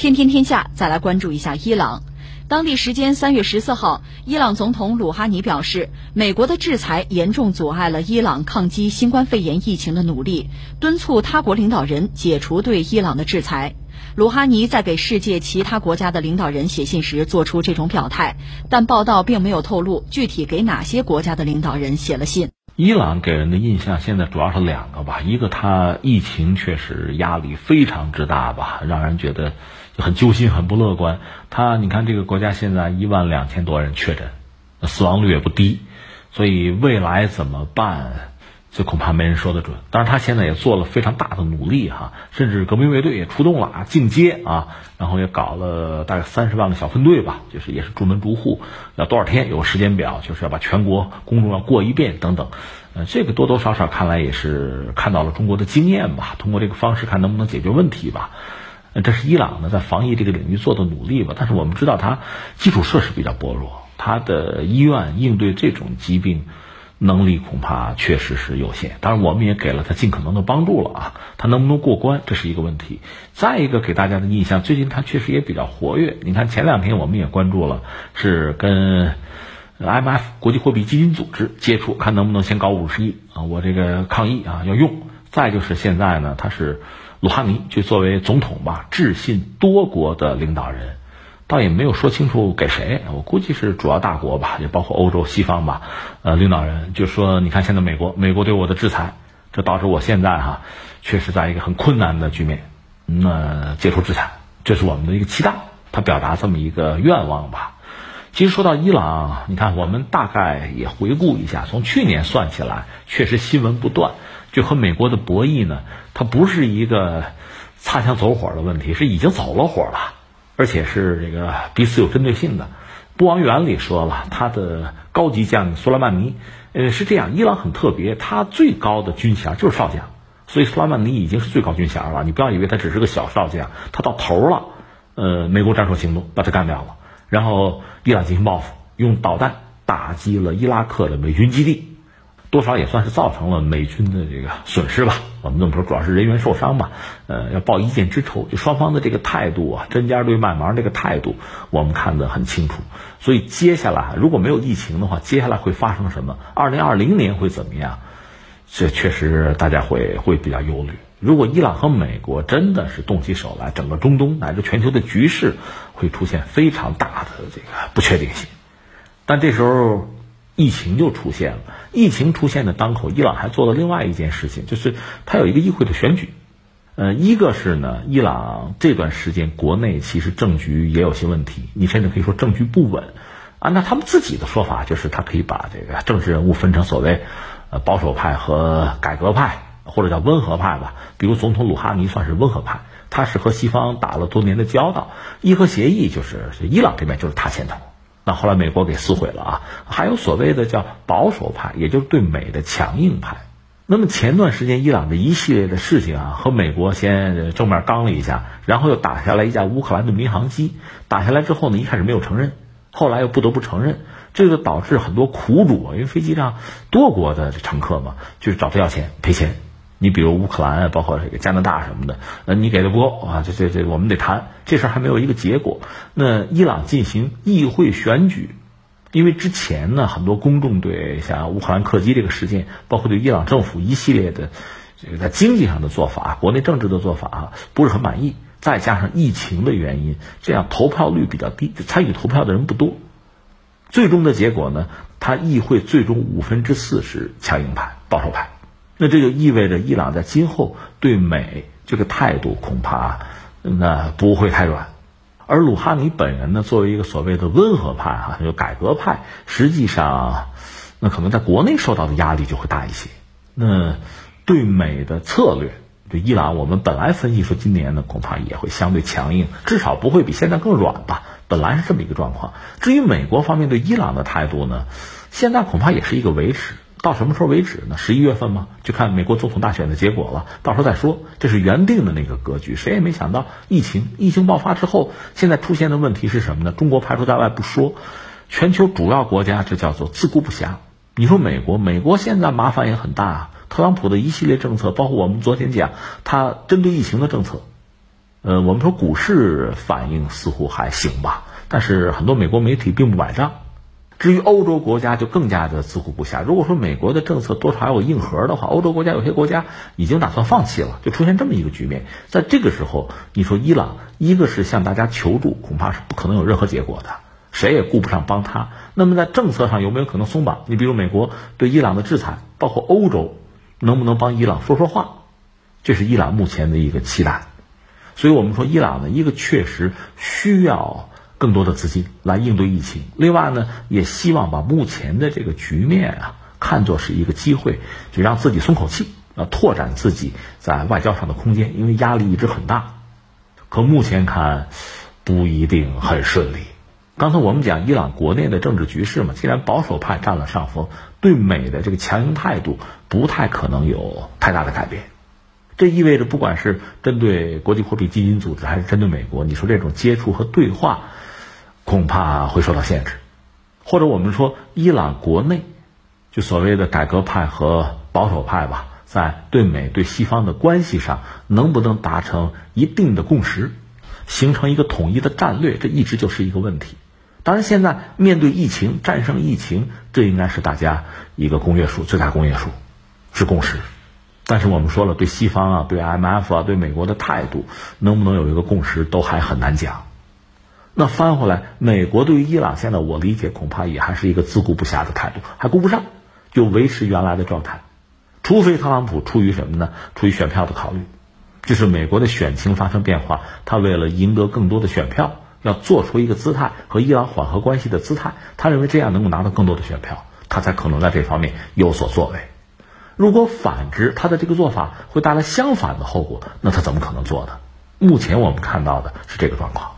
天天天下再来关注一下伊朗。当地时间三月十四号，伊朗总统鲁哈尼表示，美国的制裁严重阻碍了伊朗抗击新冠肺炎疫情的努力，敦促他国领导人解除对伊朗的制裁。鲁哈尼在给世界其他国家的领导人写信时做出这种表态，但报道并没有透露具体给哪些国家的领导人写了信。伊朗给人的印象现在主要是两个吧，一个他疫情确实压力非常之大吧，让人觉得就很揪心、很不乐观。他你看这个国家现在一万两千多人确诊，死亡率也不低，所以未来怎么办？这恐怕没人说得准。当然，他现在也做了非常大的努力哈，甚至革命卫队也出动了啊，进阶啊，然后也搞了大概三十万个小分队吧，就是也是逐门逐户，要多少天有时间表，就是要把全国公众要过一遍等等。呃，这个多多少少看来也是看到了中国的经验吧，通过这个方式看能不能解决问题吧。这是伊朗呢在防疫这个领域做的努力吧。但是我们知道，它基础设施比较薄弱，它的医院应对这种疾病。能力恐怕确实是有限，当然我们也给了他尽可能的帮助了啊，他能不能过关这是一个问题。再一个给大家的印象，最近他确实也比较活跃。你看前两天我们也关注了，是跟 IMF 国际货币基金组织接触，看能不能先搞五十亿啊，我这个抗议啊要用。再就是现在呢，他是鲁哈尼就作为总统吧，致信多国的领导人。倒也没有说清楚给谁，我估计是主要大国吧，也包括欧洲西方吧，呃，领导人就说，你看现在美国，美国对我的制裁，这导致我现在哈，确实在一个很困难的局面，那解除制裁，这是我们的一个期待，他表达这么一个愿望吧。其实说到伊朗，你看我们大概也回顾一下，从去年算起来，确实新闻不断，就和美国的博弈呢，它不是一个擦枪走火的问题，是已经走了火了。而且是这个彼此有针对性的。不王原里说了，他的高级将领苏莱曼尼，呃，是这样，伊朗很特别，他最高的军衔就是少将，所以苏莱曼尼已经是最高军衔了。你不要以为他只是个小少将，他到头了。呃，美国战术行动把他干掉了，然后伊朗进行报复，用导弹打击了伊拉克的美军基地。多少也算是造成了美军的这个损失吧。我们这么说，主要是人员受伤嘛。呃，要报一箭之仇，就双方的这个态度啊，针尖对麦芒这个态度，我们看得很清楚。所以接下来如果没有疫情的话，接下来会发生什么？二零二零年会怎么样？这确实大家会会比较忧虑。如果伊朗和美国真的是动起手来，整个中东乃至全球的局势会出现非常大的这个不确定性。但这时候。疫情就出现了，疫情出现的当口，伊朗还做了另外一件事情，就是他有一个议会的选举。呃，一个是呢，伊朗这段时间国内其实政局也有些问题，你甚至可以说政局不稳。按照他们自己的说法，就是他可以把这个政治人物分成所谓呃保守派和改革派，或者叫温和派吧。比如总统鲁哈尼算是温和派，他是和西方打了多年的交道，伊核协议就是伊朗这边就是他牵头。后来美国给撕毁了啊，还有所谓的叫保守派，也就是对美的强硬派。那么前段时间伊朗的一系列的事情啊，和美国先正面刚了一下，然后又打下来一架乌克兰的民航机，打下来之后呢，一开始没有承认，后来又不得不承认，这个导致很多苦主啊，因为飞机上多国的乘客嘛，就是找他要钱赔钱。你比如乌克兰啊，包括这个加拿大什么的，呃，你给的不够啊，这这这，我们得谈，这事儿还没有一个结果。那伊朗进行议会选举，因为之前呢，很多公众对像乌克兰客机这个事件，包括对伊朗政府一系列的这个在经济上的做法、国内政治的做法啊，不是很满意。再加上疫情的原因，这样投票率比较低，参与投票的人不多。最终的结果呢，他议会最终五分之四是强硬派、保守派。那这就意味着伊朗在今后对美这个态度恐怕那不会太软，而鲁哈尼本人呢，作为一个所谓的温和派哈，就改革派，实际上那可能在国内受到的压力就会大一些。那对美的策略，对伊朗，我们本来分析说今年呢恐怕也会相对强硬，至少不会比现在更软吧。本来是这么一个状况。至于美国方面对伊朗的态度呢，现在恐怕也是一个维持。到什么时候为止呢？十一月份吗？就看美国总统大选的结果了。到时候再说。这是原定的那个格局。谁也没想到疫情，疫情爆发之后，现在出现的问题是什么呢？中国排除在外不说，全球主要国家这叫做自顾不暇。你说美国，美国现在麻烦也很大啊。特朗普的一系列政策，包括我们昨天讲他针对疫情的政策，呃，我们说股市反应似乎还行吧，但是很多美国媒体并不买账。至于欧洲国家就更加的自顾不暇。如果说美国的政策多少还有硬核的话，欧洲国家有些国家已经打算放弃了，就出现这么一个局面。在这个时候，你说伊朗一个是向大家求助，恐怕是不可能有任何结果的，谁也顾不上帮他。那么在政策上有没有可能松绑？你比如美国对伊朗的制裁，包括欧洲能不能帮伊朗说说话？这是伊朗目前的一个期待。所以我们说，伊朗呢，一个确实需要。更多的资金来应对疫情，另外呢，也希望把目前的这个局面啊看作是一个机会，就让自己松口气，啊，拓展自己在外交上的空间，因为压力一直很大。可目前看，不一定很顺利。刚才我们讲伊朗国内的政治局势嘛，既然保守派占了上风，对美的这个强硬态度不太可能有太大的改变。这意味着，不管是针对国际货币基金组织，还是针对美国，你说这种接触和对话。恐怕会受到限制，或者我们说，伊朗国内就所谓的改革派和保守派吧，在对美对西方的关系上，能不能达成一定的共识，形成一个统一的战略，这一直就是一个问题。当然，现在面对疫情，战胜疫情，这应该是大家一个公约数，最大公约数是共识。但是我们说了，对西方啊，对 M F 啊，对美国的态度，能不能有一个共识，都还很难讲。那翻回来，美国对于伊朗现在，我理解恐怕也还是一个自顾不暇的态度，还顾不上，就维持原来的状态。除非特朗普出于什么呢？出于选票的考虑，就是美国的选情发生变化，他为了赢得更多的选票，要做出一个姿态和伊朗缓和关系的姿态，他认为这样能够拿到更多的选票，他才可能在这方面有所作为。如果反之，他的这个做法会带来相反的后果，那他怎么可能做呢？目前我们看到的是这个状况。